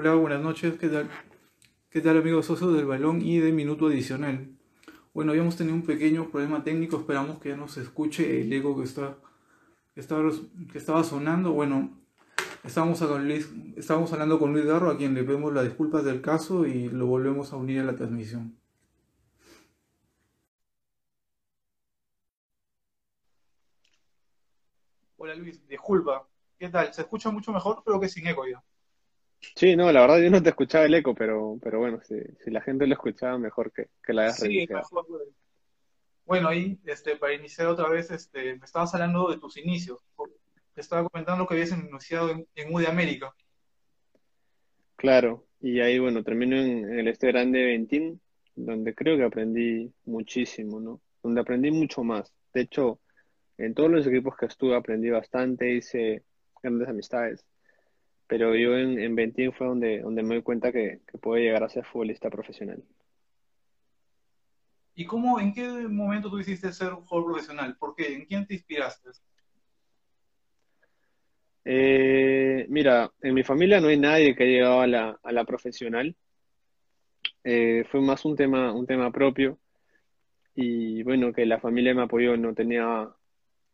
Hola, buenas noches. ¿Qué tal? ¿Qué tal amigos socios del balón y de minuto adicional? Bueno, habíamos tenido un pequeño problema técnico, esperamos que ya no se escuche el eco que, está, que, estaba, sonando. Bueno, estábamos, estábamos hablando con Luis Garro, a quien le pedimos las disculpas del caso y lo volvemos a unir a la transmisión. Hola Luis, disculpa. ¿Qué tal? ¿Se escucha mucho mejor? Creo que sin eco ya. Sí, no, la verdad yo no te escuchaba el eco, pero, pero bueno, si, si la gente lo escuchaba, mejor que, que la hayas Sí, mejor. Bueno, ahí, este, para iniciar otra vez, este, me estabas hablando de tus inicios. Te estaba comentando que habías iniciado en, en U de América. Claro, y ahí, bueno, termino en, el este grande Ventín, donde creo que aprendí muchísimo, ¿no? Donde aprendí mucho más. De hecho, en todos los equipos que estuve aprendí bastante, hice grandes amistades pero yo en, en Ventín fue donde, donde me doy cuenta que, que puedo llegar a ser futbolista profesional. ¿Y cómo, en qué momento tú hiciste ser un jugador profesional? ¿Por qué? ¿En quién te inspiraste? Eh, mira, en mi familia no hay nadie que haya llegado a la, a la profesional. Eh, fue más un tema, un tema propio. Y bueno, que la familia me apoyó, no tenía,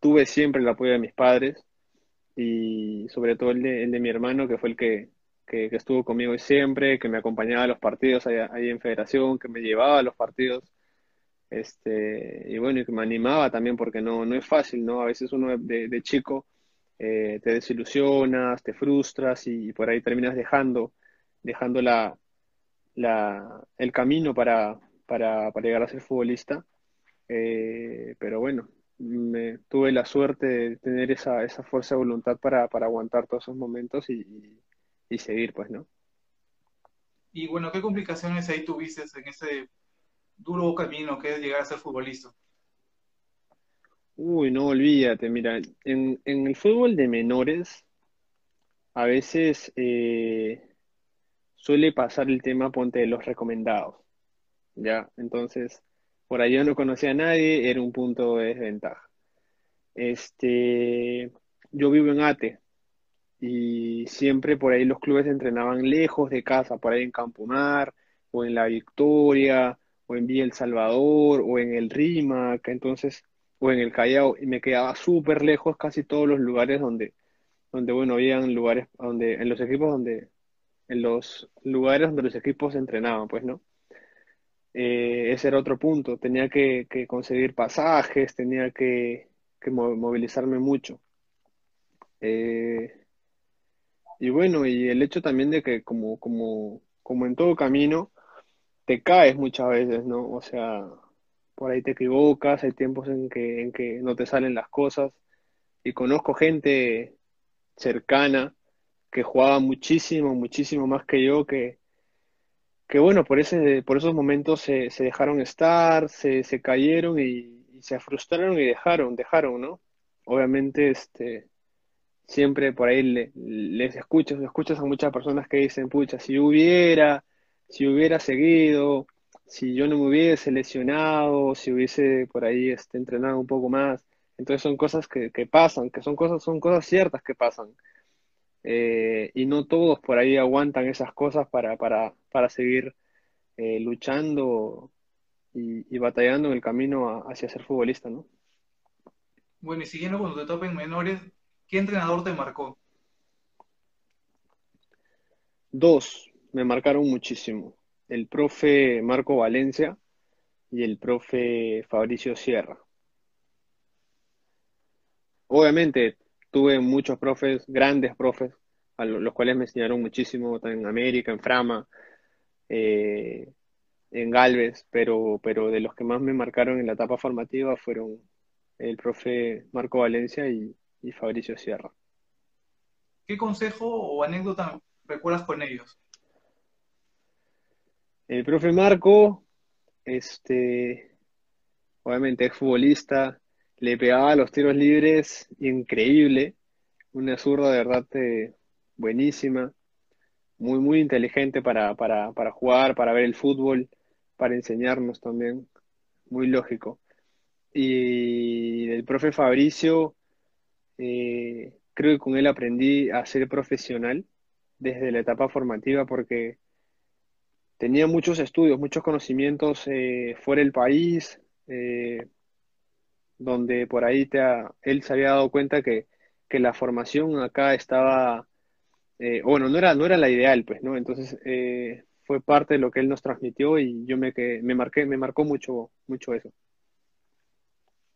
tuve siempre el apoyo de mis padres y sobre todo el de, el de mi hermano, que fue el que, que, estuvo conmigo siempre, que me acompañaba a los partidos ahí, en Federación, que me llevaba a los partidos. Este, y bueno, y que me animaba también porque no, no es fácil, ¿no? A veces uno de, de chico eh, te desilusionas, te frustras y, por ahí terminas dejando, dejando la, la, el camino para, para, para llegar a ser futbolista. Eh, pero bueno, me tuve la suerte de tener esa, esa fuerza de voluntad para, para aguantar todos esos momentos y, y, seguir, pues, ¿no? Y bueno, ¿qué complicaciones ahí tuviste en ese duro camino que es llegar a ser futbolista? Uy, no, olvídate, mira, en, en el fútbol de menores a veces eh, suele pasar el tema, ponte, de los recomendados, ¿ya? Entonces por yo no conocía a nadie, era un punto de desventaja. Este, yo vivo en Ate y siempre por ahí los clubes entrenaban lejos de casa, por ahí en Campomar o en La Victoria o en Villa El Salvador o en el Rímac, entonces o en el Callao y me quedaba súper lejos casi todos los lugares donde donde bueno, habían lugares donde en los equipos donde en los lugares donde los equipos entrenaban, pues, ¿no? Eh, ese era otro punto. Tenía que, conseguir pasajes, tenía que, movilizarme mucho. Eh, y bueno, y el hecho también de que como, como, como en todo camino, te caes muchas veces, ¿no? O sea, por ahí te equivocas, hay tiempos en que, en que no te salen las cosas. Y conozco gente cercana que jugaba muchísimo, muchísimo más que yo, que, que bueno, por, ese, por esos momentos se, se dejaron estar, se, se cayeron y, se frustraron y dejaron, dejaron, ¿no? Obviamente, este, siempre por ahí les escuchas, escuchas a muchas personas que dicen, pucha, si hubiera, si hubiera seguido, si yo no me hubiese lesionado, si hubiese por ahí este, entrenado un poco más. Entonces son cosas que, que pasan, que son cosas, son cosas ciertas que pasan. Eh, y no todos por ahí aguantan esas cosas para, para, para seguir eh, luchando y, batallando en el camino hacia ser futbolista, ¿no? Bueno, y siguiendo cuando te topen menores, ¿qué entrenador te marcó? Dos, me marcaron muchísimo. El profe Marco Valencia y el profe Fabricio Sierra. Obviamente tuve muchos profes, grandes profes, a los cuales me enseñaron muchísimo, en América, en Frama, eh, en Galvez, pero, pero de los que más me marcaron en la etapa formativa fueron el profe Marco Valencia y, y Fabricio Sierra. ¿Qué consejo o anécdota recuerdas con ellos? El profe Marco, este, obviamente es futbolista, le pegaba los tiros libres increíble, una zurda de verdad eh, buenísima, muy, muy inteligente para, para, para jugar, para ver el fútbol, para enseñarnos también, muy lógico. Y el profe Fabricio, eh, creo que con él aprendí a ser profesional, desde la etapa formativa porque tenía muchos estudios, muchos conocimientos eh, fuera del país, donde por ahí te él se había dado cuenta que, que la formación acá estaba, eh, bueno, no era, no era la ideal, pues, ¿no? Entonces fue parte de lo que él nos transmitió y yo me, que, me, marqué, me marcó mucho, mucho eso.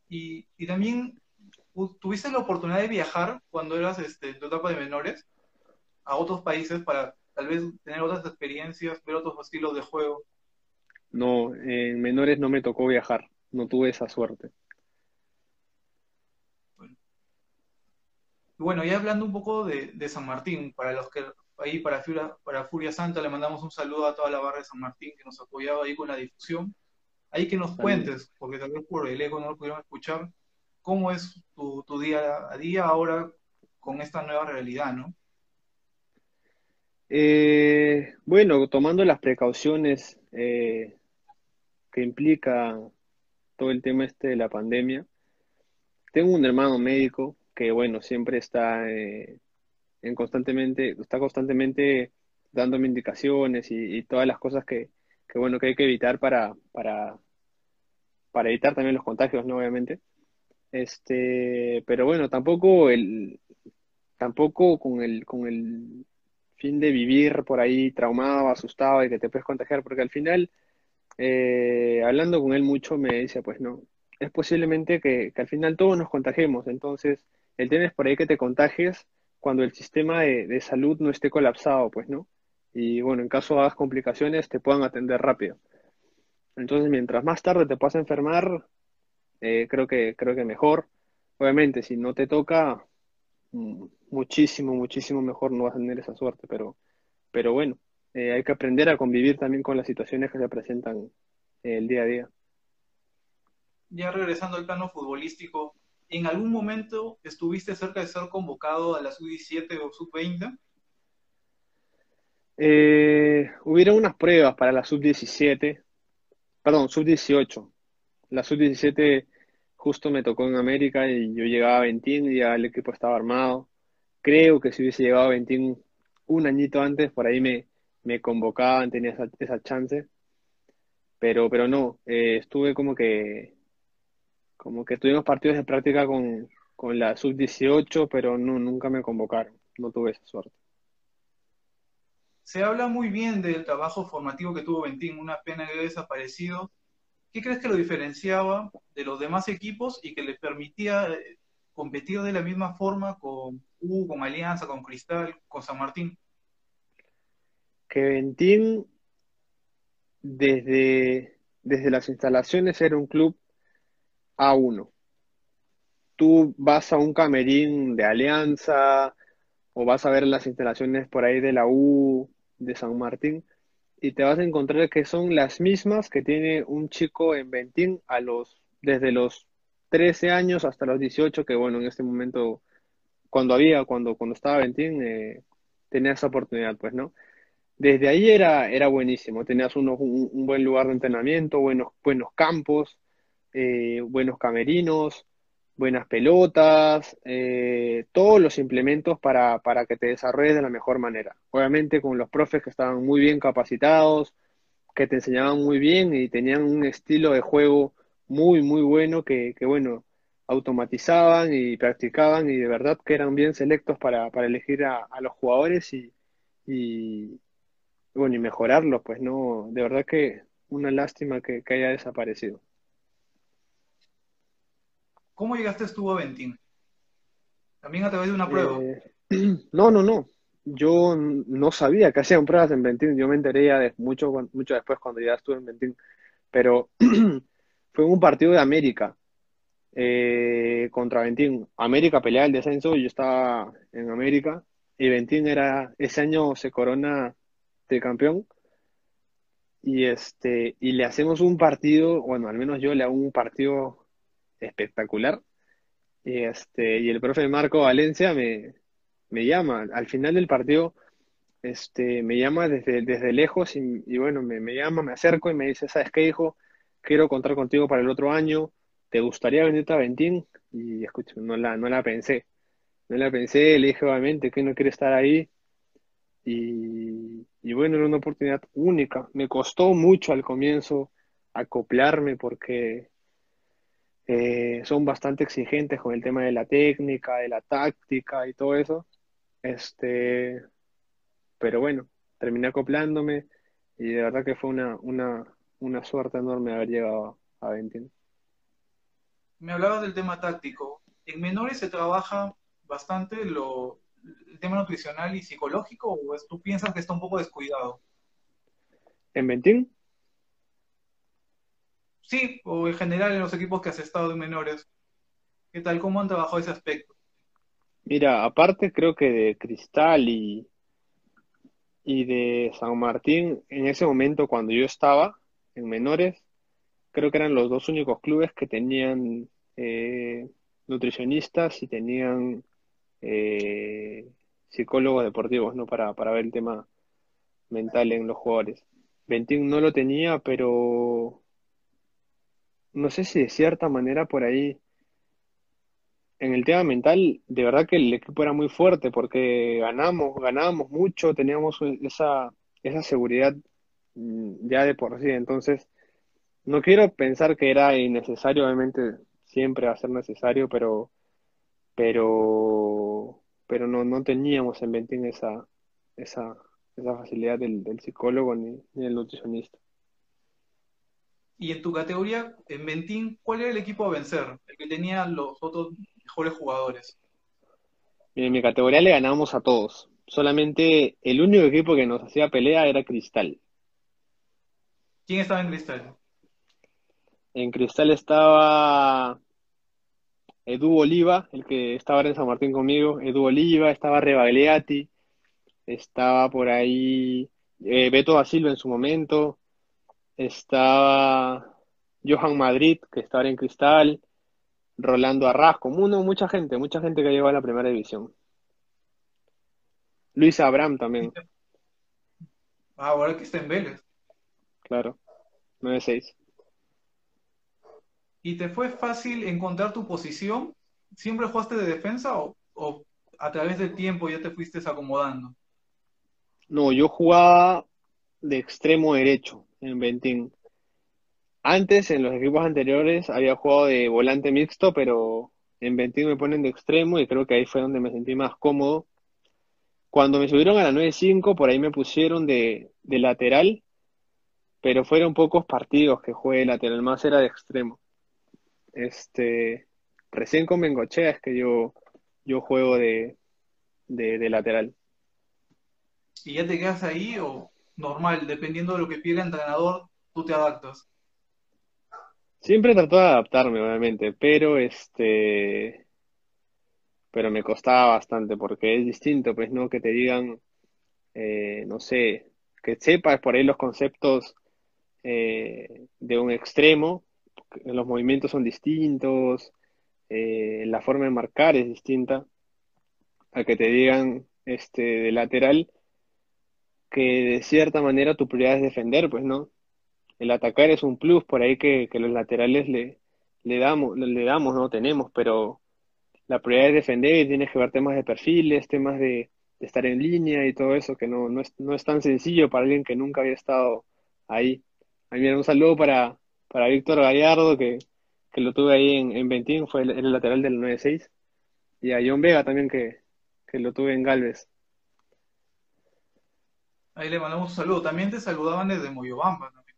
Y, y también tuviste la oportunidad de viajar cuando eras este, en tu etapa de menores a otros países para tal vez tener otras experiencias, ver otros estilos de juego. No, en menores no me tocó viajar, no tuve esa suerte. Bueno ya hablando un poco de, de, San Martín, para los que ahí para Furia, para Furia Santa le mandamos un saludo a toda la barra de San Martín que nos apoyaba ahí con la difusión. Ahí que nos cuentes, porque tal vez por el eco no lo pudieron escuchar, cómo es tu, tu día a día ahora con esta nueva realidad, ¿no? Eh, bueno, tomando las precauciones eh, que implica todo el tema este de la pandemia, tengo un hermano médico que, bueno, siempre está eh, en constantemente, está constantemente dándome indicaciones y, todas las cosas que, que, bueno, que hay que evitar para, para, para evitar también los contagios, ¿no? Obviamente. Este, pero bueno, tampoco el, tampoco con el, con el fin de vivir por ahí traumado, asustado y que te puedes contagiar, porque al final, eh, hablando con él mucho, me decía, pues no, es posiblemente que, al final todos nos contagiemos, entonces el tema es por ahí que te contagies cuando el sistema de, salud no esté colapsado, pues no, y bueno, en caso hagas complicaciones te puedan atender rápido. Entonces, mientras más tarde te puedas enfermar, eh, creo que, creo que mejor. Obviamente, si no te toca, mm, muchísimo, muchísimo mejor no vas a tener esa suerte, pero, pero bueno, eh, hay que aprender a convivir también con las situaciones que se presentan el día a día. Ya regresando al plano futbolístico, ¿en algún momento estuviste cerca de ser convocado a la sub-17 o sub-20? Eh, hubieron unas pruebas para la sub-17, perdón, sub-18. La sub-17 justo me tocó en América y yo llegaba a 20 y ya el equipo estaba armado. Creo que si hubiese llegado a 21 un añito antes, por ahí me, me convocaban, tenía esa, esa chance. Pero, pero no, eh, estuve como que, como que tuvimos partidos de práctica con, con la sub-18, pero no, nunca me convocaron, no tuve esa suerte. Se habla muy bien del trabajo formativo que tuvo Ventín, una pena que haya desaparecido. ¿Qué crees que lo diferenciaba de los demás equipos y que le permitía eh, competir de la misma forma con U, con Alianza, con Cristal, con San Martín? Que Ventín, desde, desde las instalaciones, era un club A1. Tú vas a un camerín de Alianza o vas a ver las instalaciones por ahí de la U, de San Martín, y te vas a encontrar que son las mismas que tiene un chico en Ventín a los, desde los 13 años hasta los 18, que bueno, en este momento, cuando había, cuando, cuando estaba Ventín, eh, tenía esa oportunidad, pues, ¿no? Desde ahí era, era buenísimo, tenías un, buen lugar de entrenamiento, buenos, buenos campos, eh, buenos camerinos, buenas pelotas, eh, todos los implementos para, para que te desarrolles de la mejor manera. Obviamente con los profes que estaban muy bien capacitados, que te enseñaban muy bien y tenían un estilo de juego muy, muy bueno que, bueno, automatizaban y practicaban y de verdad que eran bien selectos para, para elegir a, los jugadores y, bueno, y mejorarlos, pues no, de verdad que una lástima que, haya desaparecido. ¿Cómo llegaste tú a Ventín? ¿También a través de una prueba? Eh, no, no, no. Yo no sabía que hacían pruebas en Ventín. Yo me enteré ya de mucho, mucho después cuando ya estuve en Ventín. Pero fue un partido de América eh, contra Ventín. América peleaba el descenso y yo estaba en América. Y Ventín era, ese año se corona de campeón. Y este, y le hacemos un partido, bueno, al menos yo le hago un partido espectacular. Y este, y el profe Marco Valencia me, me llama. Al final del partido, este, me llama desde, desde lejos y, bueno, me, me, llama, me acerco y me dice, ¿sabes qué, hijo? quiero contar contigo para el otro año, ¿te gustaría venirte a Ventín? Y escucha, no la, no la pensé, no la pensé, le dije obviamente que no quiere estar ahí. y, y bueno, era una oportunidad única. Me costó mucho al comienzo acoplarme porque eh, son bastante exigentes con el tema de la técnica, de la táctica y todo eso. Este, pero bueno, terminé acoplándome y de verdad que fue una, una, una suerte enorme haber llegado a Ventin. Me hablabas del tema táctico. ¿En menores se trabaja bastante lo, el tema nutricional y psicológico o tú piensas que está un poco descuidado? ¿En Ventin? Sí, o en general en los equipos que has estado en menores. ¿Qué tal? ¿Cómo han trabajado ese aspecto? Mira, aparte creo que de Cristal y, y de San Martín, en ese momento cuando yo estaba en menores, creo que eran los dos únicos clubes que tenían eh, nutricionistas y tenían eh, psicólogos deportivos, ¿no? Para, para ver el tema mental en los jugadores. Ventín no lo tenía, pero no sé si de cierta manera por ahí, en el tema mental, de verdad que el equipo era muy fuerte porque ganamos, ganábamos mucho, teníamos esa, esa seguridad mm, ya de por sí. Entonces, no quiero pensar que era innecesario, obviamente siempre va a ser necesario, pero, pero, pero no, no teníamos en Ventín esa, esa, esa facilidad del, del psicólogo ni, ni del nutricionista. Y en tu categoría, en Ventín, ¿cuál era el equipo a vencer? El que tenía los otros mejores jugadores. En mi categoría le ganábamos a todos. Solamente el único equipo que nos hacía pelea era Cristal. ¿Quién estaba en Cristal? En Cristal estaba Edu Oliva, el que estaba en San Martín conmigo. Edu Oliva, estaba Rebagliati, estaba por ahí eh, Beto da Silva en su momento, estaba Johan Madrid, que estaba en Cristal, Rolando Arrasco, uno, mucha gente, mucha gente que llegó a la primera división. Luis Abraham también. Ah, ahora que está en Vélez. Claro, 9-6. ¿Y te fue fácil encontrar tu posición? ¿Siempre jugaste de defensa o, o a través del tiempo ya te fuiste acomodando? No, yo jugaba de extremo derecho en Ventín. Antes, en los equipos anteriores, había jugado de volante mixto, pero en Ventín me ponen de extremo y creo que ahí fue donde me sentí más cómodo. Cuando me subieron a la 9-5, por ahí me pusieron de, de lateral, pero fueron pocos partidos que jugué de lateral, más era de extremo. Este, recién con Bengochea es que yo, yo juego de, de lateral. ¿Y ya te quedas ahí o normal, dependiendo de lo que pide el entrenador, tú te adaptas? Siempre trato de adaptarme, obviamente, pero este, pero me costaba bastante porque es distinto, pues, ¿no? Que te digan, eh, no sé, que sepas por ahí los conceptos eh, de un extremo, los movimientos son distintos, eh, la forma de marcar es distinta, a que te digan, este, de lateral, que de cierta manera tu prioridad es defender, pues, ¿no? El atacar es un plus por ahí que, los laterales le, le damos, le damos, no tenemos, pero la prioridad es defender y tienes que ver temas de perfiles, temas de, de estar en línea y todo eso, que no, no, es, no es tan sencillo para alguien que nunca había estado ahí. A mí un saludo para, para Víctor Gallardo, que, que lo tuve ahí en, en Ventín, fue el, el lateral del 9-6, y a John Vega también, que, que lo tuve en Galvez. Ahí le mandamos un saludo. También te saludaban desde Moyobamba. también.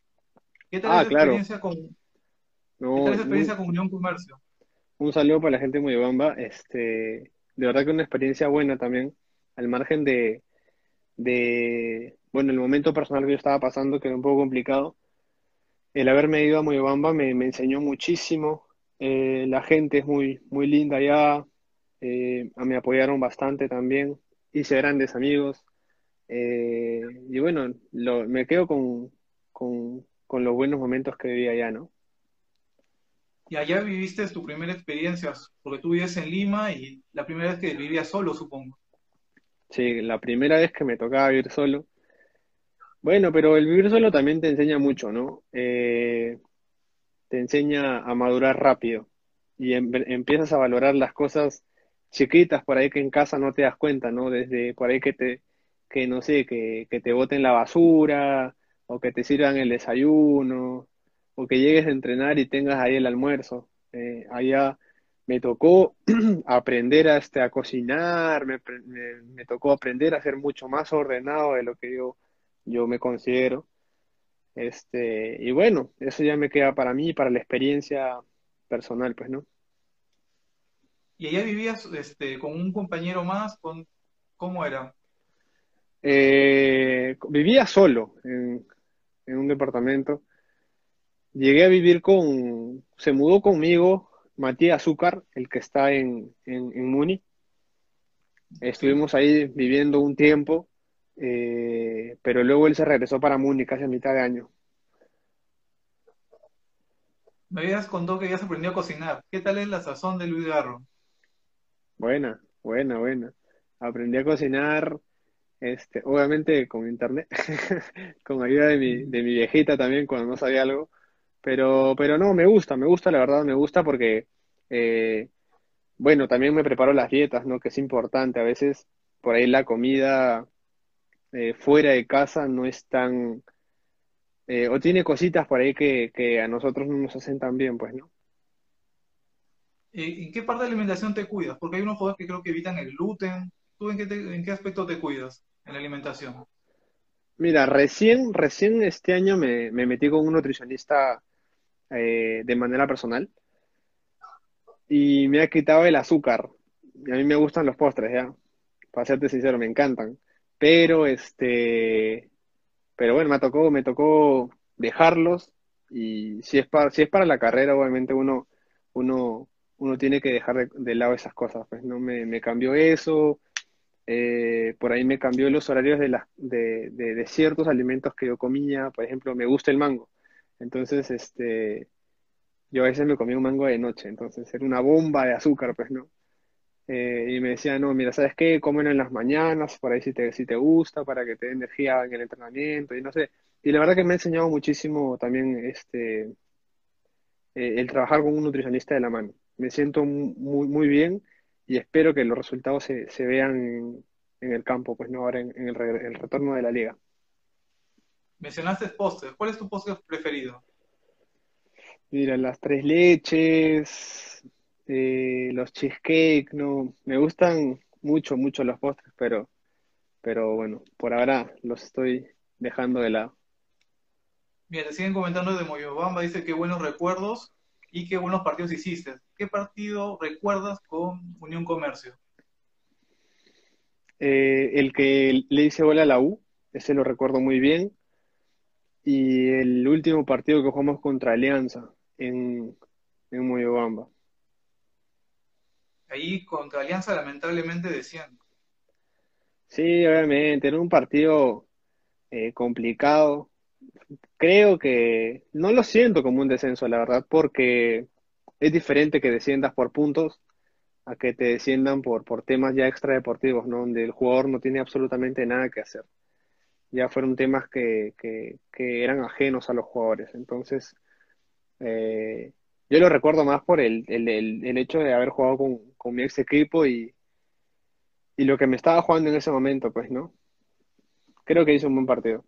¿Qué tal Ah, esa claro. experiencia con, qué No, tal esa un, experiencia con Unión Comercio? un saludo para la gente de Moyobamba. Este, de verdad que una experiencia buena también, al margen de, de, bueno, el momento personal que yo estaba pasando, que era un poco complicado. El haberme ido a Moyobamba me, me enseñó muchísimo. Eh, la gente es muy, muy linda allá. Eh, me apoyaron bastante también. Hice grandes amigos. Eh, y bueno, lo- me quedo con, con, con los buenos momentos que viví allá, ¿no? Y allá viviste tu primera experiencia, porque tú vives en Lima y la primera vez que vivías solo, supongo. Sí, la primera vez que me tocaba vivir solo. Bueno, pero el vivir solo también te enseña mucho, ¿no? Eh, te enseña a madurar rápido y em- empiezas a valorar las cosas chiquitas por ahí que en casa no te das cuenta, ¿no? Desde por ahí que te, que no sé, que, que te boten la basura, o que te sirvan el desayuno, o que llegues a entrenar y tengas ahí el almuerzo. Eh, allá me tocó aprender a, este, a cocinar, me, me, me, tocó aprender a ser mucho más ordenado de lo que yo, yo me considero. Este, y bueno, eso ya me queda para mí, para la experiencia personal, pues, ¿no? ¿Y allá vivías este, con un compañero más? Con, ¿Cómo era? Eh, vivía solo en, en, un departamento. Llegué a vivir con, se mudó conmigo Matías Azúcar, el que está en, en, en Muni. Estuvimos ahí viviendo un tiempo, eh, pero luego él se regresó para Muni casi a mitad de año. Me habías contado que habías aprendido a cocinar. ¿Qué tal es la sazón de Luis Garro? Buena, buena, buena. Aprendí a cocinar, este, obviamente con internet, con ayuda de mi, de mi viejita también cuando no sabía algo. Pero, pero no, me gusta, me gusta, la verdad, me gusta porque, eh, bueno, también me preparo las dietas, ¿no? Que es importante. A veces por ahí la comida eh, fuera de casa no es tan, eh, o tiene cositas por ahí que, que a nosotros no nos hacen tan bien, pues, ¿no? ¿En qué parte de la alimentación te cuidas? Porque hay unos jugadores que creo que evitan el gluten. ¿Tú en qué, te, en qué aspecto te cuidas en la alimentación? Mira, recién, recién este año me, me metí con un nutricionista eh, de manera personal y me ha quitado el azúcar. Y a mí me gustan los postres, ya. Para serte sincero, me encantan. Pero este, pero bueno, me tocó, me tocó dejarlos y si es para, si es para la carrera, obviamente uno, uno, uno tiene que dejar de, de lado esas cosas, pues no me, me cambió eso, eh, por ahí me cambió los horarios de, la, de, de, ciertos alimentos que yo comía, por ejemplo, me gusta el mango, entonces este, yo a veces me comía un mango de noche, entonces era una bomba de azúcar, pues no. Eh, y me decía, no, mira, ¿sabes qué? Cómelo en las mañanas, por ahí si te, si te gusta, para que te dé energía en el entrenamiento, y no sé. Y la verdad que me ha enseñado muchísimo también este, eh, el trabajar con un nutricionista de la mano me siento muy, muy bien y espero que los resultados se, se vean en, en, el campo, pues no ahora en, en el, el, retorno de la liga. Mencionaste postres, ¿cuál es tu postre preferido? Mira, las tres leches, eh, los cheesecake, no, me gustan mucho, mucho los postres, pero, pero bueno, por ahora los estoy dejando de lado. Mira, te siguen comentando de Moyobamba, dice que buenos recuerdos y qué buenos partidos hiciste. ¿Qué partido recuerdas con Unión Comercio? Eh, el que le hice bola a la U, ese lo recuerdo muy bien. Y el último partido que jugamos contra Alianza en, en Moyobamba. Ahí contra Alianza lamentablemente decían. Sí, obviamente, era un partido eh, complicado. Creo que no lo siento como un descenso, la verdad, porque es diferente que desciendas por puntos a que te desciendan por, por temas ya extradeportivos, ¿no? Donde el jugador no tiene absolutamente nada que hacer. Ya fueron temas que, que, eran ajenos a los jugadores. Entonces, eh, yo lo recuerdo más por el, el, el, el hecho de haber jugado con, con, mi ex equipo y, y lo que me estaba jugando en ese momento, pues, ¿no? Creo que hizo un buen partido.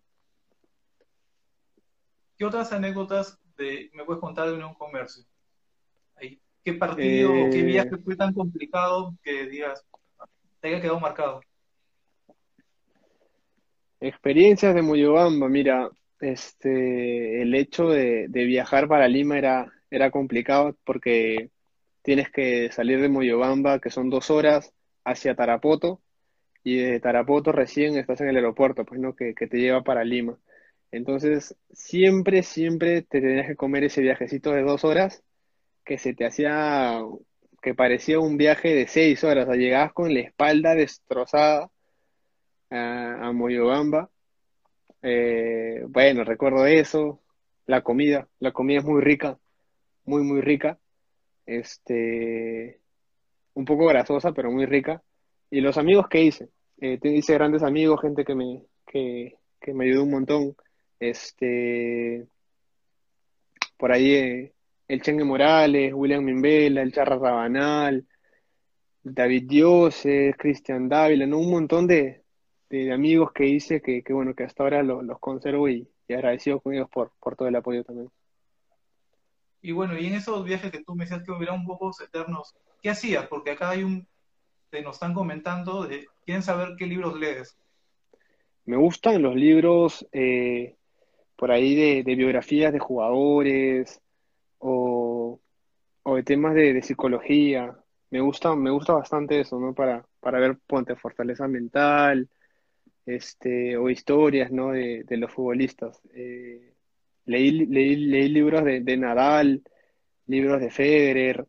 ¿Qué otras anécdotas de, me puedes contar de Unión Comercio? ¿Qué partido eh... qué viaje fue tan complicado que digas, te haya quedado marcado? Experiencias de Moyobamba, mira, este, el hecho de, de, viajar para Lima era, era complicado porque tienes que salir de Moyobamba, que son dos horas, hacia Tarapoto, y de Tarapoto recién estás en el aeropuerto, pues no, que, que te lleva para Lima. Entonces, siempre, siempre te tenías que comer ese viajecito de dos horas que se te hacía, que parecía un viaje de seis horas. O sea, llegabas con la espalda destrozada a, a Moyobamba. Eh, bueno, recuerdo eso. La comida, la comida es muy rica, muy, muy rica. Este, un poco grasosa, pero muy rica. Y los amigos que hice, eh, hice grandes amigos, gente que me, que, que me ayudó un montón. Este, por ahí eh, el Chengue Morales, William Mimbela, el Charra Rabanal, David Dioses, Cristian Dávila, ¿no? un montón de, de, amigos que hice que, que, bueno, que hasta ahora los, conservo y, y, agradecido con ellos por, por todo el apoyo también. Y bueno, y en esos viajes que tú me decías que hubieran un poco eternos, ¿qué hacías? Porque acá hay un, te nos están comentando, de, quieren saber qué libros lees. Me gustan los libros eh, por ahí de, de, biografías de jugadores o, o de temas de, de, psicología. Me gusta, me gusta bastante eso, ¿no? Para, para ver, ponte, fortaleza mental, este, o historias, ¿no? De, de los futbolistas. Eh, leí, leí, leí, libros de, de, Nadal, libros de Federer,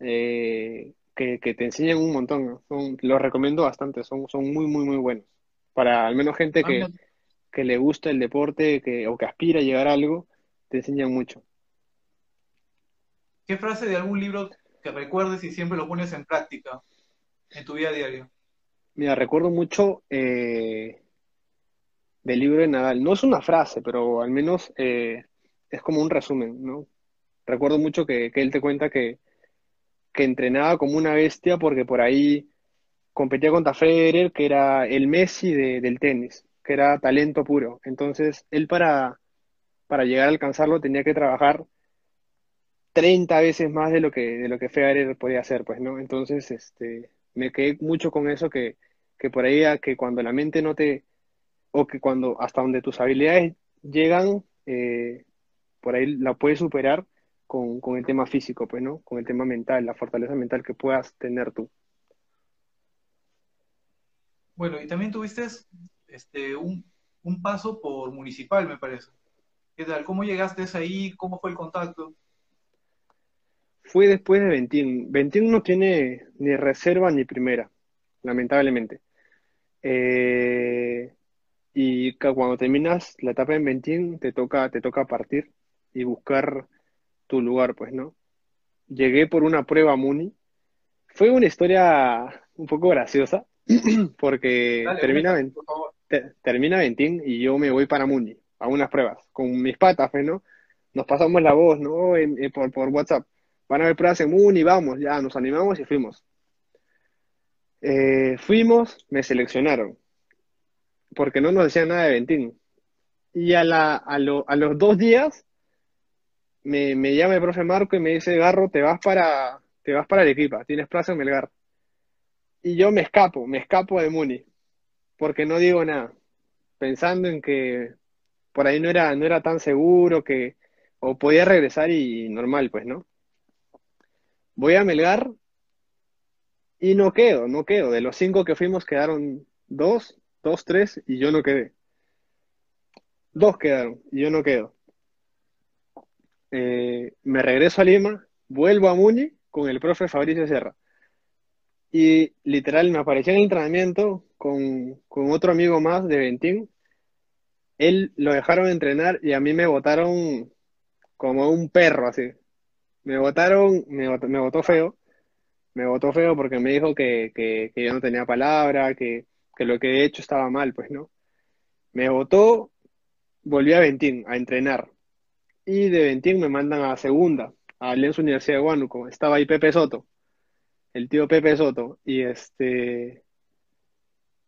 eh, que, que, te enseñan un montón. Son, los recomiendo bastante, son, son muy, muy, muy buenos. Para al menos gente que, que le gusta el deporte que, o que aspira a llegar a algo, te enseñan mucho. ¿Qué frase de algún libro que recuerdes y siempre lo pones en práctica en tu vida diaria? Mira, recuerdo mucho eh, del libro de Nadal. No es una frase, pero al menos eh, es como un resumen, ¿no? Recuerdo mucho que, él te cuenta que, entrenaba como una bestia porque por ahí competía contra Federer, que era el Messi de, del tenis, que era talento puro. Entonces, él para, para llegar a alcanzarlo tenía que trabajar 30 veces más de lo que, de lo que Federer podía hacer, pues, ¿no? Entonces, este, me quedé mucho con eso que, que por ahí, que cuando la mente no te, o que cuando hasta donde tus habilidades llegan, eh, por ahí la puedes superar con, con, el tema físico, pues, ¿no? Con el tema mental, la fortaleza mental que puedas tener tú. Bueno, y también tuviste este, un, un paso por municipal, me parece. ¿Qué tal? ¿Cómo llegaste ahí? ¿Cómo fue el contacto? Fue después de Ventín. Ventín no tiene ni reserva ni primera, lamentablemente. Eh, y cuando terminas la etapa en Ventín, te toca, te toca partir y buscar tu lugar, pues, ¿no? Llegué por una prueba Muni. Fue una historia un poco graciosa, porque termina, termina Ventín y yo me voy para Muni, a unas pruebas, con mis patas, pues, ¿no? Nos pasamos la voz, ¿no? por, por WhatsApp. Van a haber pruebas en Muni, vamos, ya, nos animamos y fuimos. Eh, fuimos, me seleccionaron porque no nos decían nada de Ventín. Y a, la, a, lo, a los dos días me, me, llama el profe Marco y me dice, Garro, te vas para, te vas para Arequipa, tienes plaza en Melgar. Y yo me escapo, me escapo de Muni, porque no digo nada, pensando en que por ahí no era, no era tan seguro que, o podía regresar y normal, pues, ¿no? Voy a Melgar y no quedo, no quedo. De los cinco que fuimos quedaron dos dos, tres, y yo no quedé. Dos quedaron, y yo no quedo. Eh, me regreso a Lima, vuelvo a Muni con el profe Fabricio Serra. Y literal me apareció en el entrenamiento con, con otro amigo más de Ventín. Él lo dejaron entrenar y a mí me votaron como un perro así. Me votaron, me, me votó feo. Me votó feo porque me dijo que, que, que yo no tenía palabra, que, que lo que he hecho estaba mal, pues no. Me votó, volví a Ventín a entrenar. Y de Ventín me mandan a segunda, a Alianza Universidad de Huánuco. Estaba ahí Pepe Soto, el tío Pepe Soto. Y este.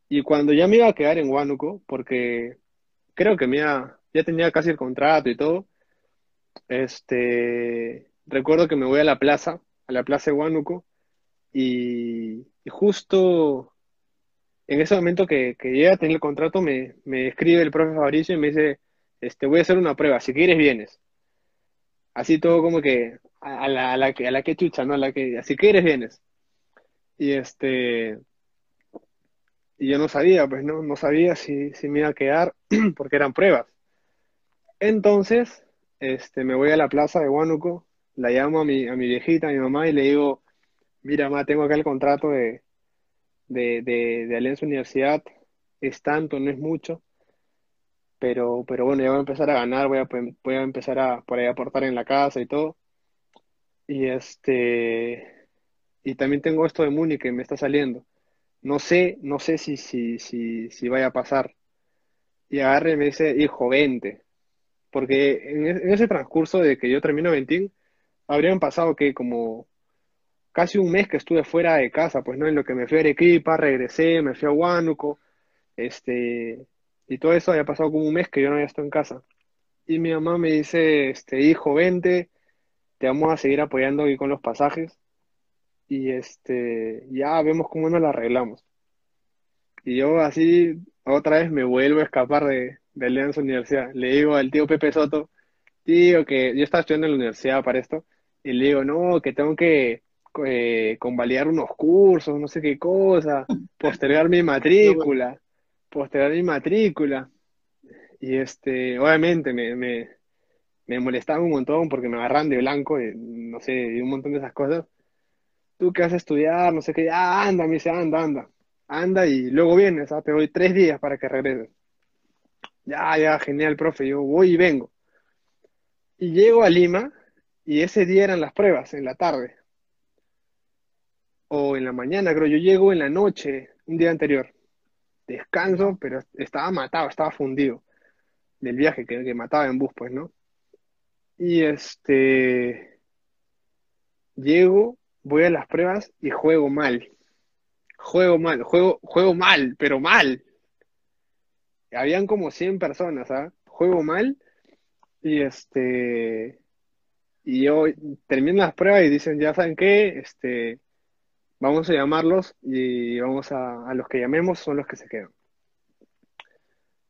Y cuando ya me iba a quedar en Huánuco, porque creo que me ya tenía casi el contrato y todo, este, recuerdo que me voy a la plaza, a la plaza de Huánuco, y, justo en ese momento que, que llega a tener el contrato, me, me escribe el profe Fabricio y me dice, este, voy a hacer una prueba, si quieres vienes. Así todo como que a la, a la, a la que chucha, ¿no? A la que, si quieres vienes. Y este, y yo no sabía, pues no, no sabía si, si me iba a quedar porque eran pruebas. Entonces, este, me voy a la plaza de Huánuco, la llamo a mi, a mi viejita, a mi mamá, y le digo, mira, mamá, tengo acá el contrato de, de, de, Alianza Universidad es tanto, no es mucho, pero, pero bueno, ya voy a empezar a ganar, voy a, voy a empezar a por ahí aportar en la casa y todo. Y este, y también tengo esto de Muni que me está saliendo. No sé, no sé si, si, si, si vaya a pasar. Y agarre y me dice, hijo, vente. Porque en, en ese transcurso de que yo termino Ventín, habrían pasado que como casi un mes que estuve fuera de casa, pues no, en lo que me fui a Arequipa, regresé, me fui a Huánuco, Este, y todo eso había pasado como un mes que yo no había estado en casa. Y mi mamá me dice, este, hijo, vente, te vamos a seguir apoyando aquí con los pasajes. Y este, ya vemos cómo nos la arreglamos. Y yo así otra vez me vuelvo a escapar de, de Alianza Universidad. Le digo al tío Pepe Soto, tío, que yo estaba estudiando en la universidad para esto, y le digo, no, que tengo que eh, convalidar unos cursos, no sé qué cosa, postergar mi matrícula, postergar mi matrícula. Y este, obviamente me, me, me molestaba un montón porque me agarran de blanco, y, no sé, y un montón de esas cosas. Tú qué vas a estudiar, no sé qué, ah, anda, me dice, anda, anda, anda y luego vienes, ¿ah? te doy tres días para que regreses. Ya, ya, genial, profe, yo voy y vengo. Y llego a Lima y ese día eran las pruebas, en la tarde. O en la mañana, creo. Yo llego en la noche, un día anterior. Descanso, pero estaba matado, estaba fundido del viaje que, que mataba en bus, pues, ¿no? Y este, llego, voy a las pruebas y juego mal. Juego mal, juego, juego mal, pero mal. Habían como 100 personas, ¿ah? Juego mal y este, y yo termino las pruebas y dicen, ya saben qué, este, vamos a llamarlos y vamos a, a los que llamemos son los que se quedan.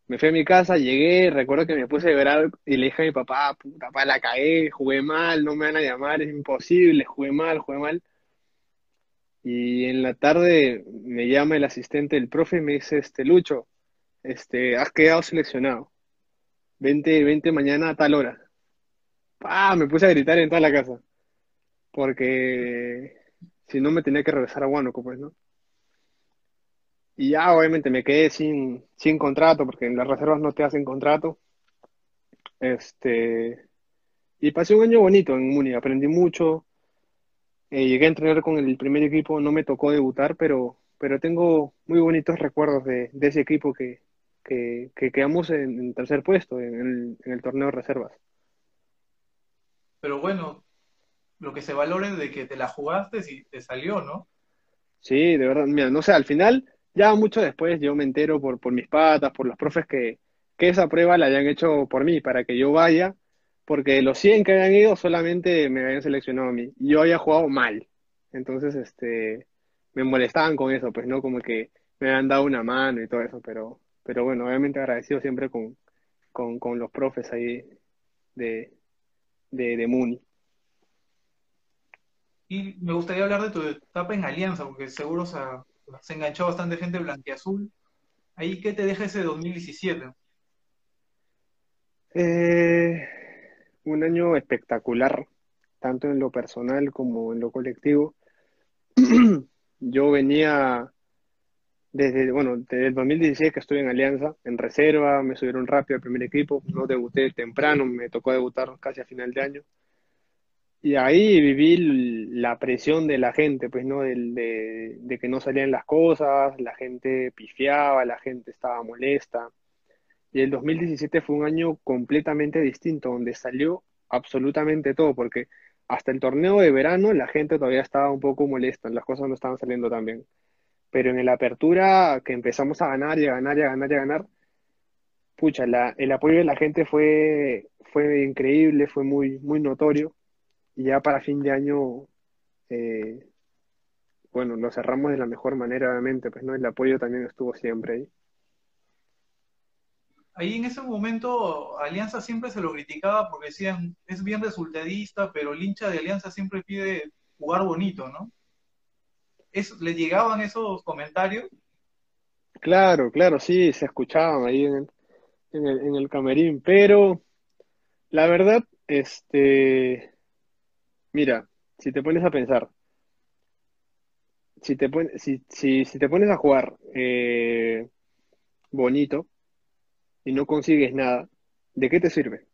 Me fui a mi casa, llegué, recuerdo que me puse a llorar y le dije a mi papá, puta, papá, la cagué, jugué mal, no me van a llamar, es imposible, jugué mal, jugué mal. Y en la tarde me llama el asistente del profe y me dice, este, Lucho, este, has quedado seleccionado. Vente, vente mañana a tal hora. ¡Pah! Me puse a gritar en toda la casa. Porque si no me tenía que regresar a Huánuco, pues, ¿no? Y ya obviamente me quedé sin, sin contrato, porque en las reservas no te hacen contrato. Este, y pasé un año bonito en Muni, aprendí mucho. Eh, llegué a entrenar con el primer equipo, no me tocó debutar, pero, pero tengo muy bonitos recuerdos de, de ese equipo que, que, que quedamos en, en tercer puesto en el, en el torneo de reservas. Pero bueno, lo que se valora es de que te la jugaste y te salió, ¿no? Sí, de verdad, mira, no sé, al final, ya mucho después yo me entero por, por mis patas, por los profes que, que esa prueba la hayan hecho por mí, para que yo vaya, porque los 100 que habían ido solamente me habían seleccionado a mí. Y yo había jugado mal. Entonces, este, me molestaban con eso, pues, ¿no? Como que me habían dado una mano y todo eso, pero, pero bueno, obviamente agradecido siempre con, con, con los profes ahí de, de, de Muni. Y me gustaría hablar de tu etapa en Alianza, porque seguro se, se enganchó bastante gente blanquiazul. Ahí, ¿qué te deja ese 2017? Eh, un año espectacular, tanto en lo personal como en lo colectivo. Yo venía desde, bueno, desde el 2016 que estoy en Alianza, en reserva, me subieron rápido al primer equipo, no debuté temprano, me tocó debutar casi a final de año. Y ahí viví la presión de la gente, pues, ¿no? Del- de, de que no salían las cosas, la gente pifiaba, la gente estaba molesta. Y el 2017 fue un año completamente distinto, donde salió absolutamente todo, porque hasta el torneo de verano la gente todavía estaba un poco molesta, las cosas no estaban saliendo tan bien. Pero en la apertura que empezamos a ganar y a ganar y a ganar y a ganar, pucha, la- el apoyo de la gente fue, fue increíble, fue muy, muy notorio. Y ya para fin de año, eh, bueno, lo cerramos de la mejor manera, obviamente, pues, ¿no? El apoyo también estuvo siempre ahí. Ahí en ese momento Alianza siempre se lo criticaba porque decían, es bien resultadista, pero el hincha de Alianza siempre pide jugar bonito, ¿no? Es, ¿le llegaban esos comentarios? Claro, claro, sí, se escuchaban ahí en el, en el, en el camerín, pero la verdad, este, mira, si te pones a pensar, si te pon- si, si, si te pones a jugar eh, bonito y no consigues nada, ¿de qué te sirve?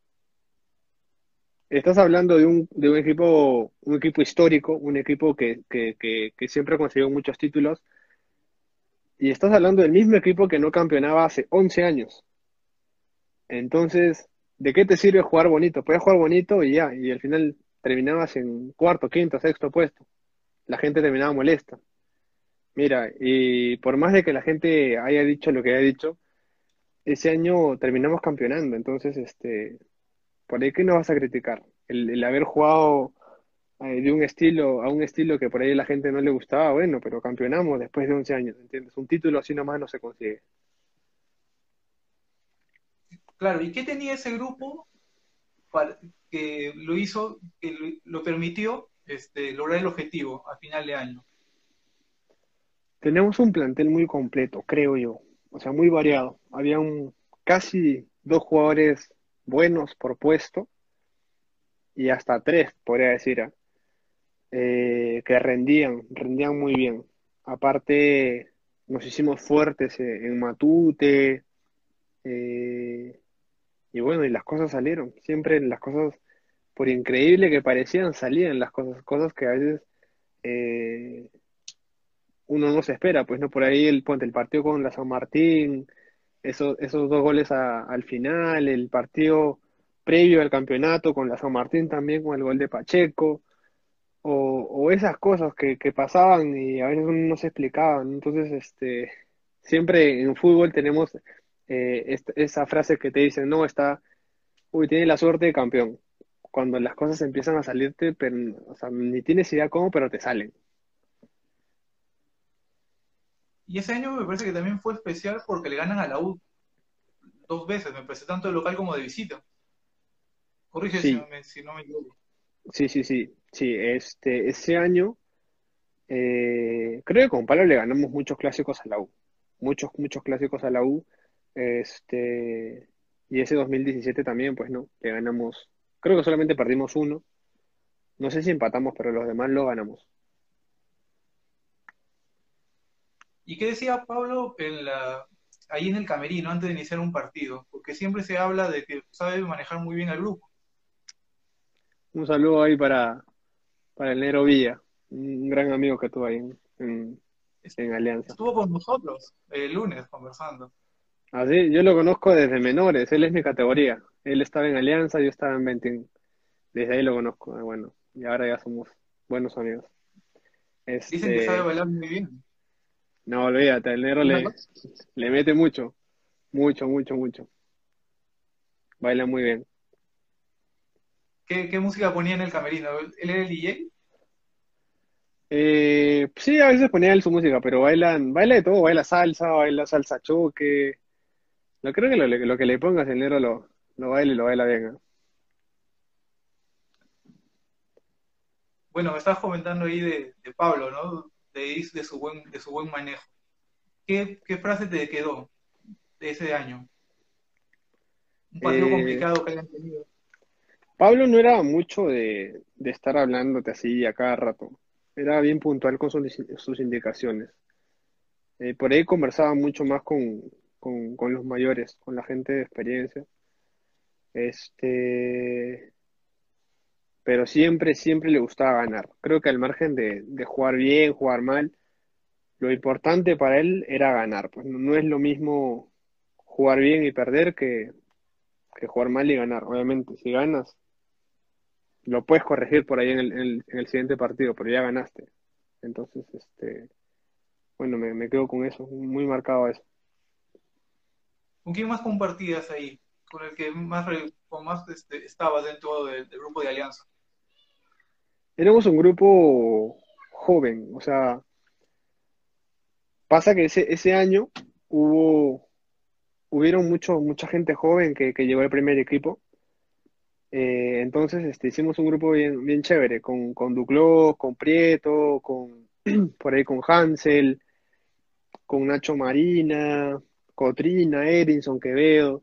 Estás hablando de un, de un equipo, un equipo histórico, un equipo que, que, que, que siempre ha conseguido muchos títulos, y estás hablando del mismo equipo que no campeonaba hace 11 años. Entonces, ¿de qué te sirve jugar bonito? Puedes jugar bonito y ya, y al final terminabas en cuarto, quinto, sexto puesto. La gente terminaba molesta. Mira, y por más de que la gente haya dicho lo que haya dicho, ese año terminamos campeonando, entonces, este, por ahí que no vas a criticar. El, el haber jugado eh, de un estilo a un estilo que por ahí la gente no le gustaba, bueno, pero campeonamos después de 11 años, ¿entiendes? Un título así nomás no se consigue. Claro, ¿y qué tenía ese grupo para, que lo hizo, que lo, lo permitió este, lograr el objetivo a final de año? Tenemos un plantel muy completo, creo yo, o sea, muy variado. Había un, casi dos jugadores buenos por puesto y hasta tres, podría decir, eh, que rendían, rendían muy bien. Aparte, nos hicimos fuertes eh, en Matute, eh, y bueno, y las cosas salieron. Siempre las cosas, por increíble que parecían, salían las cosas, cosas que a veces eh, uno no se espera, pues no por ahí el ponte el partido con la San Martín, esos, esos dos goles a- al final, el partido previo al campeonato con la San Martín también con el gol de Pacheco, o, o esas cosas que, que pasaban y a veces no se explicaban. Entonces, este, siempre en fútbol tenemos eh, est- esa frase que te dicen, no, está, uy, tiene la suerte de campeón. Cuando las cosas empiezan a salirte, pero, o sea, ni tienes idea cómo, pero te salen. Y ese año me parece que también fue especial porque le ganan a la U dos veces, me parece, tanto de local como de visita. Corrige si no me, si no me equivoco. sí, sí, sí, sí, este, ese año, eh, creo que con Pablo le ganamos muchos clásicos a la U, muchos, muchos clásicos a la U, este, y ese 2017 también, pues no, le ganamos, creo que solamente perdimos uno, no sé si empatamos, pero los demás lo ganamos. ¿Y qué decía Pablo en la, ahí en el camerino antes de iniciar un partido? Porque siempre se habla de que sabe manejar muy bien al grupo. Un saludo ahí para, para el Nero Villa, un gran amigo que tuve ahí en, en, en Alianza. Estuvo con nosotros el lunes conversando. Así, yo lo conozco desde menores, él es mi categoría. Él estaba en Alianza, yo estaba en Ventin. Desde ahí lo conozco, eh, bueno, y ahora ya somos buenos amigos. Dicen que sabe Este, bailar muy bien. No, olvídate, el negro le, le mete mucho, mucho, mucho, mucho. Baila muy bien. ¿Qué, qué música ponía en el camerino? ¿Él era el DJ? Eh, sí, a veces ponía él su música, pero bailan, baila de todo, baila salsa, baila salsa choque. No creo que lo, lo que le pongas el negro lo, lo baila y lo baila bien. ¿eh? Bueno, me estabas comentando ahí de, de Pablo, ¿no? De, de, su buen, de su buen manejo. ¿Qué, ¿Qué frase te quedó de ese año? Un partido Eh, complicado que hayan tenido. Pablo no era mucho de, de estar hablándote así a cada rato. Era bien puntual con sus, sus indicaciones. Eh, por ahí conversaba mucho más con, con, con los mayores, con la gente de experiencia. Este, pero siempre, siempre le gustaba ganar. Creo que al margen de, jugar bien, jugar mal, lo importante para él era ganar. Pues no, es lo mismo jugar bien y perder que, que jugar mal y ganar. Obviamente, si ganas, lo puedes corregir por ahí en el, en el, en el siguiente partido, pero ya ganaste. Entonces, este, bueno, me, me quedo con eso, muy marcado eso. ¿Con quién más compartías ahí? ¿Con el que más, con más este, estabas dentro del grupo de Alianza? Éramos un grupo joven, o sea, pasa que ese, ese año hubo, hubieron mucho, mucha gente joven que, que llegó al primer equipo. Eh, entonces, este, hicimos un grupo bien, bien chévere, con, con Duclos, con Prieto, con, por ahí con Hansel, con Nacho Marina, Cotrina, Erinson, Quevedo.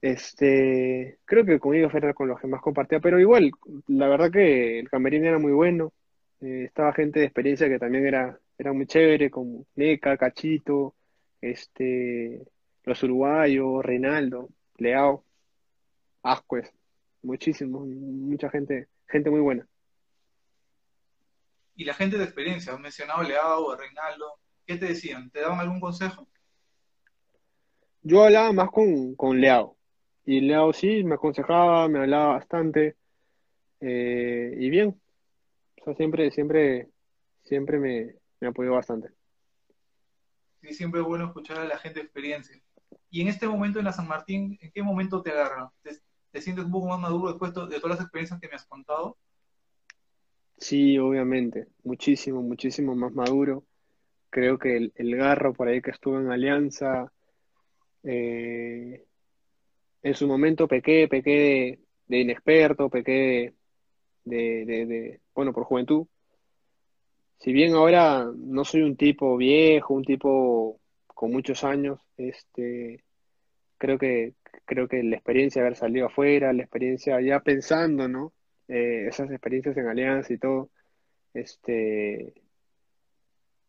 Este, creo que conmigo era con los que más compartía, pero igual, la verdad que el camerino era muy bueno. Eh, estaba gente de experiencia que también era, era muy chévere, como Neca, Cachito, este, los uruguayos, Reinaldo, Leao, Ascuez, muchísimo, mucha gente, gente muy buena. Y la gente de experiencia, has mencionado Leao, Reinaldo, ¿qué te decían? ¿Te daban algún consejo? Yo hablaba más con, con Leao, y Leao sí me aconsejaba, me hablaba bastante, eh, y bien, o sea, siempre, siempre, siempre me, me apoyó bastante. sí, siempre es bueno escuchar a la gente de experiencia. Y en este momento en la San Martín, ¿en qué momento te agarra? ¿Te, sientes un poco más maduro después de todas las experiencias que me has contado? Sí, obviamente, muchísimo, muchísimo más maduro. Creo que el, garro por ahí que estuvo en Alianza, eh, en su momento pequé, pequé de, inexperto, pequé de, bueno, por juventud. Si bien ahora no soy un tipo viejo, un tipo con muchos años, este, creo que, creo que la experiencia de haber salido afuera, la experiencia ya pensando, ¿no? Eh, esas experiencias en Alianza y todo, este,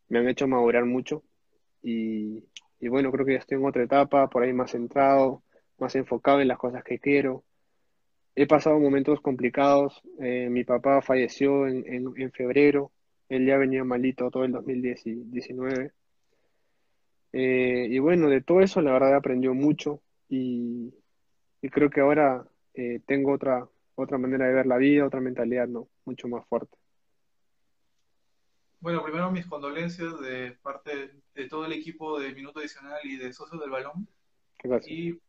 me han hecho madurar mucho y, y bueno, creo que ya estoy en otra etapa, por ahí más centrado, más enfocado en las cosas que quiero. He pasado momentos complicados. Eh, mi papá falleció en, en, febrero. Él ya venía malito todo el 2019. Eh, y bueno, de todo eso la verdad aprendió mucho y, y creo que ahora eh, tengo otra, otra manera de ver la vida, otra mentalidad, ¿no? Mucho más fuerte. Bueno, primero mis condolencias de parte de todo el equipo de Minuto Adicional y de Socios del Balón. Gracias. Y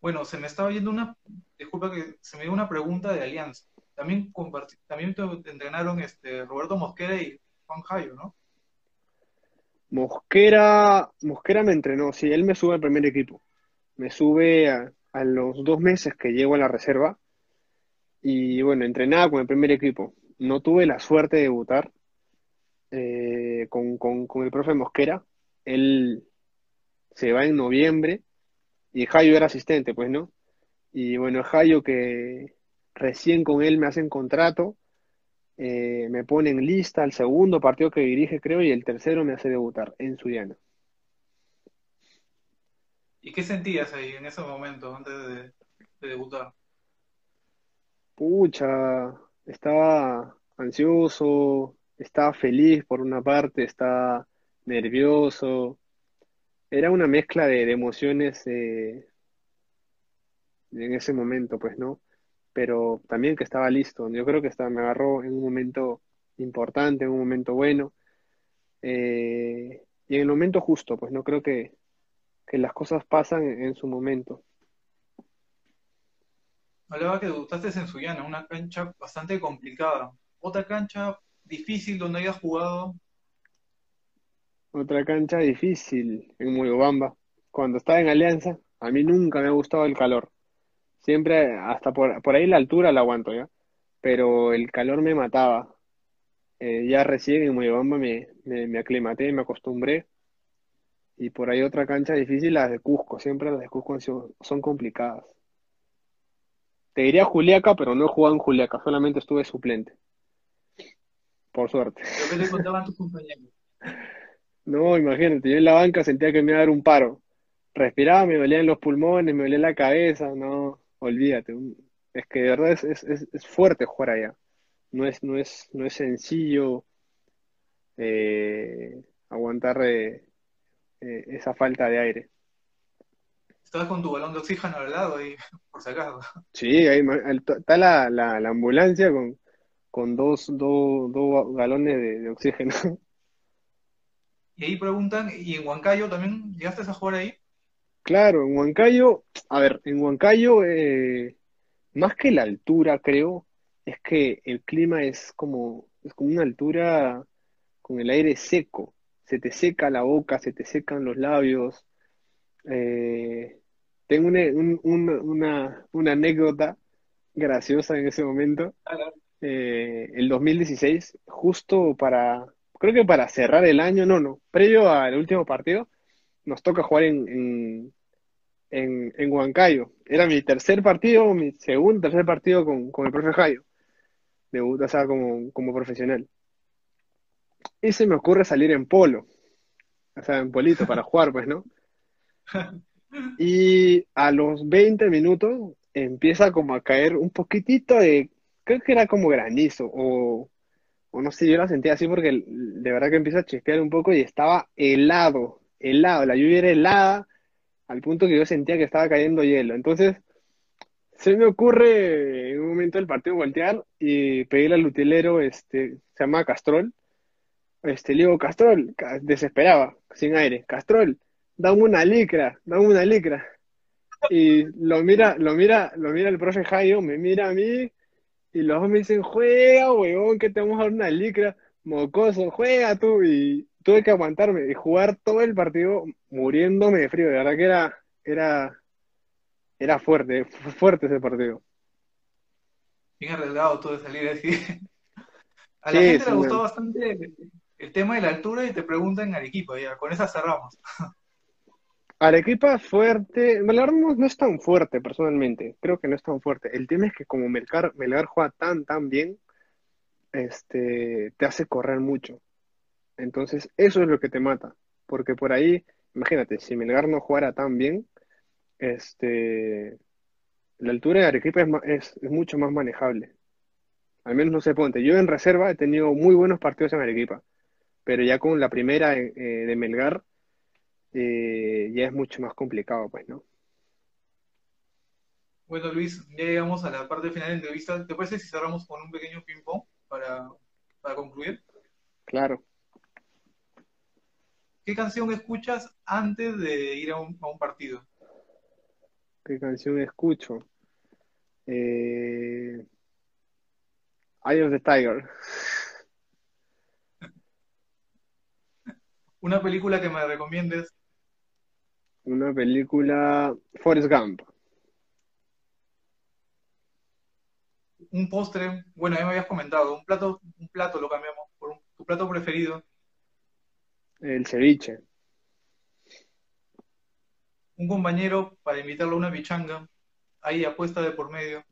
bueno, se me estaba yendo una, disculpa que se me dio una pregunta de Alianza. También también te entrenaron este Roberto Mosquera y Juan Jayo, ¿no? Mosquera, Mosquera me entrenó, sí, él me sube al primer equipo. Me sube a, los dos meses que llego a la reserva. Y bueno, entrenaba con el primer equipo. No tuve la suerte de debutar eh, con, con el profe Mosquera. Él se va en noviembre y Jayo era asistente, pues, ¿no? Y bueno, Jayo que recién con él me hacen contrato, eh, me ponen lista al segundo partido que dirige, creo, y el tercero me hace debutar en Suyana. ¿Y qué sentías ahí en ese momento, antes de, de debutar? Pucha, estaba ansioso, estaba feliz por una parte, estaba nervioso, era una mezcla de, emociones eh, en ese momento, pues, ¿no? Pero también que estaba listo. Yo creo que estaba, me agarró en un momento importante, en un momento bueno, eh, y en el momento justo, pues no creo que, las cosas pasan en, su momento. Hablaba que debutaste en Suyana, una cancha bastante complicada. Otra cancha difícil donde hayas jugado otra cancha difícil en Moyobamba. Cuando estaba en Alianza, a mí nunca me ha gustado el calor. Siempre, hasta por, por ahí la altura la aguanto ya, pero el calor me mataba. Eh, ya recién en Moyobamba me, me, me aclimaté, me acostumbré. Y por ahí otra cancha difícil, las de Cusco. Siempre las de Cusco son, complicadas. Te diría Juliaca, pero no he jugado en Juliaca, solamente estuve suplente. Por suerte. ¿Qué te contaban tus compañeros? No, imagínate, yo en la banca sentía que me iba a dar un paro. Respiraba, me dolían los pulmones, me dolía la cabeza, no, olvídate. Es que de verdad es, es, fuerte jugar allá. No es, no es, no es sencillo eh, aguantar eh, eh, esa falta de aire. Estabas con tu balón de oxígeno al lado ahí, por si acaso. Sí, ahí está la, la, ambulancia con, con dos, dos, dos galones de oxígeno. Y ahí preguntan, ¿y en Huancayo también llegaste a jugar ahí? Claro, en Huancayo, a ver, en Huancayo, eh, más que la altura, creo, es que el clima es como, es como una altura con el aire seco. Se te seca la boca, se te secan los labios. Eh, tengo una, una, anécdota graciosa en ese momento. Eh, el 2016, justo para, creo que para cerrar el año, no, no, previo al último partido, nos toca jugar en, en, en, Huancayo. Era mi tercer partido, mi segundo, tercer partido con, con el profe Jayo, debut, o sea, como, como profesional. Y se me ocurre salir en polo, o sea, en polito para jugar, pues, ¿no? Y a los 20 minutos empieza como a caer un poquitito de, creo que era como granizo o o no sé, yo la sentía así porque de verdad que empieza a chispear un poco y estaba helado, helado, la lluvia era helada al punto que yo sentía que estaba cayendo hielo. Entonces, se me ocurre en un momento del partido voltear y pedirle al utilero, este, se llama Castrol, Este, le digo, Castrol, ca- desesperaba, sin aire, Castrol, dame una licra, dame una licra. Y lo mira, lo mira, lo mira el profe Jairo, me mira a mí, y los dos me dicen, juega, huevón, que te vamos a dar una licra, mocoso, juega tú. Y tuve que aguantarme y jugar todo el partido muriéndome de frío. De verdad que era, era, era fuerte, fue fuerte ese partido. Bien arriesgado todo de salir así. A la Sí, gente sí, le gustó bastante el tema de la altura y te preguntan en Arequipa, ya, con esa cerramos. Arequipa fuerte, Melgar no, es tan fuerte personalmente, creo que no es tan fuerte. El tema es que como Melgar, Melgar juega tan, tan bien, este, te hace correr mucho. Entonces, eso es lo que te mata. Porque por ahí, imagínate, si Melgar no jugara tan bien, este, la altura de Arequipa es, es, mucho más manejable. Al menos no sé, ponte. Yo en reserva he tenido muy buenos partidos en Arequipa, pero ya con la primera eh, de Melgar, eh, ya es mucho más complicado, pues, ¿no? Bueno, Luis, ya llegamos a la parte final de la entrevista. ¿Te parece si cerramos con un pequeño ping-pong para, para concluir? Claro. ¿Qué canción escuchas antes de ir a un, a un partido? ¿Qué canción escucho? Eh, Eye of the Tiger. Una película que me recomiendes, Una película, Forrest Gump. un postre, bueno, ya me habías comentado, un plato, un plato lo cambiamos por un- tu plato preferido, El ceviche. un compañero para invitarlo a una pichanga, hay apuesta de por medio,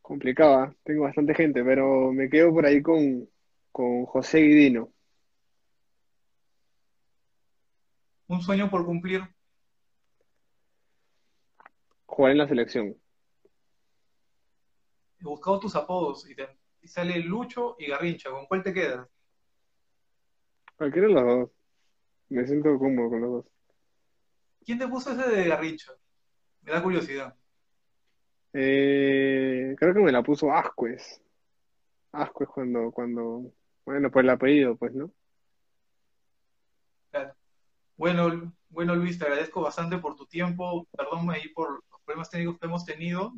Complicada. Tengo bastante gente, pero me quedo por ahí con, con José Guidino. Un sueño por cumplir, Jugar en la selección. he buscado tus apodos y, te, y sale Lucho y Garrincha, ¿con cuál te quedas? Cualquiera de los dos. Me siento cómodo con los dos. ¿Quién te puso ese de Garrincha? Me da curiosidad. Eh, creo que me la puso Ascuez. Ascuez cuando, cuando, bueno, por el apellido, pues, ¿no? Claro. Bueno, bueno Luis, te agradezco bastante por tu tiempo, perdón ahí por los problemas técnicos que hemos tenido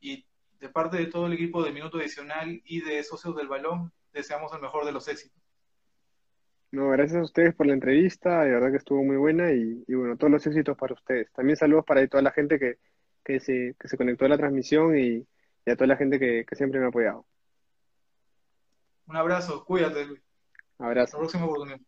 y de parte de todo el equipo de Minuto Adicional y de Socios del Balón, deseamos el mejor de los éxitos. No, gracias a ustedes por la entrevista, de verdad que estuvo muy buena y, y bueno, todos los éxitos para ustedes. También saludos para toda la gente que, que se, que se conectó a la transmisión y, y a toda la gente que, que siempre me ha apoyado. Un abrazo, cuídate Luis, hasta la Abrazo. próxima oportunidad.